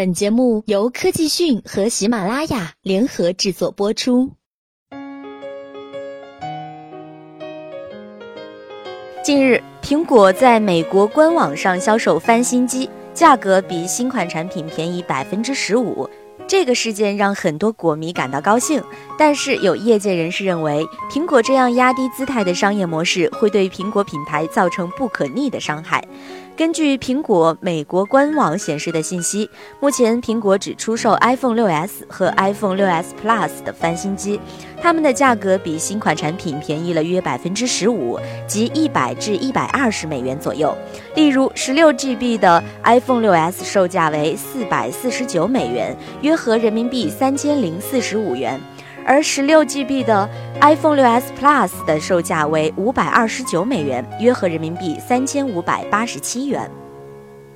本节目由科技讯和喜马拉雅联合制作播出。近日，苹果在美国官网上销售翻新机，价格比新款产品便宜百分之十五。这个事件让很多果迷感到高兴，但是有业界人士认为，苹果这样压低姿态的商业模式会对苹果品牌造成不可逆的伤害。根据苹果美国官网显示的信息，目前苹果只出售 iPhone 6s 和 iPhone 6s Plus 的翻新机，它们的价格比新款产品便宜了约百分之十五，即一百至一百二十美元左右。例如，十六 GB 的 iPhone 6s 售价为四百四十九美元，约合人民币三千零四十五元。而十六 GB 的 iPhone 6s Plus 的售价为五百二十九美元，约合人民币三千五百八十七元。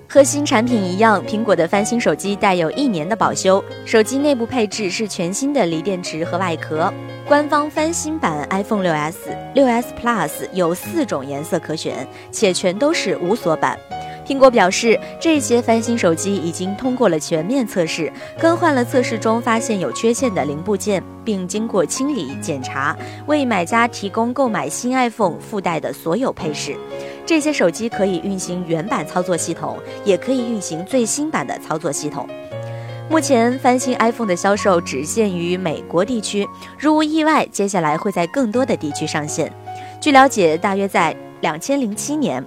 和新产品一样，苹果的翻新手机带有一年的保修。手机内部配置是全新的锂电池和外壳。官方翻新版 iPhone 6s、6s Plus 有四种颜色可选，且全都是无锁版。苹果表示，这些翻新手机已经通过了全面测试，更换了测试中发现有缺陷的零部件，并经过清理检查，为买家提供购买新 iPhone 附带的所有配饰。这些手机可以运行原版操作系统，也可以运行最新版的操作系统。目前，翻新 iPhone 的销售只限于美国地区，如无意外，接下来会在更多的地区上线。据了解，大约在两千零七年。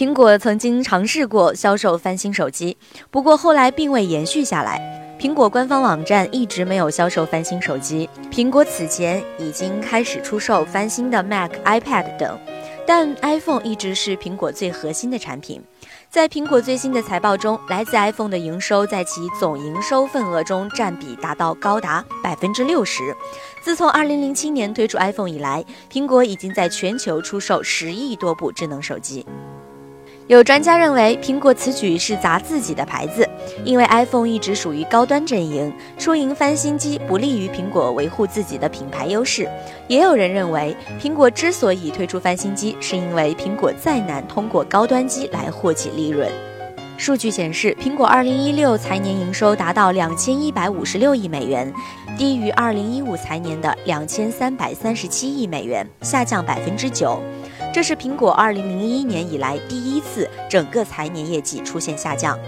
苹果曾经尝试过销售翻新手机，不过后来并未延续下来。苹果官方网站一直没有销售翻新手机。苹果此前已经开始出售翻新的 Mac、iPad 等，但 iPhone 一直是苹果最核心的产品。在苹果最新的财报中，来自 iPhone 的营收在其总营收份额中占比达到高达百分之六十。自从2007年推出 iPhone 以来，苹果已经在全球出售十亿多部智能手机。有专家认为，苹果此举是砸自己的牌子，因为 iPhone 一直属于高端阵营，出营翻新机不利于苹果维护自己的品牌优势。也有人认为，苹果之所以推出翻新机，是因为苹果再难通过高端机来获取利润。数据显示，苹果2016财年营收达到2156亿美元，低于2015财年的2337亿美元，下降百分之九。这是苹果2001年以来第一次整个财年业绩出现下降。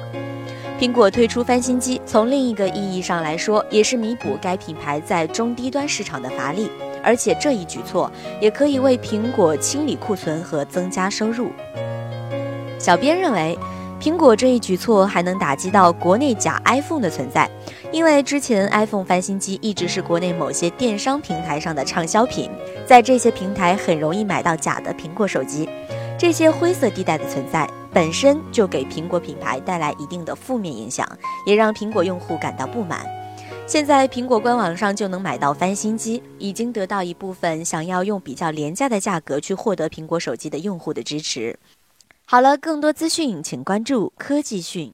苹果推出翻新机，从另一个意义上来说，也是弥补该品牌在中低端市场的乏力，而且这一举措也可以为苹果清理库存和增加收入。小编认为。苹果这一举措还能打击到国内假 iPhone 的存在，因为之前 iPhone 翻新机一直是国内某些电商平台上的畅销品，在这些平台很容易买到假的苹果手机。这些灰色地带的存在本身就给苹果品牌带来一定的负面影响，也让苹果用户感到不满。现在苹果官网上就能买到翻新机，已经得到一部分想要用比较廉价的价格去获得苹果手机的用户的支持。好了，更多资讯请关注科技讯。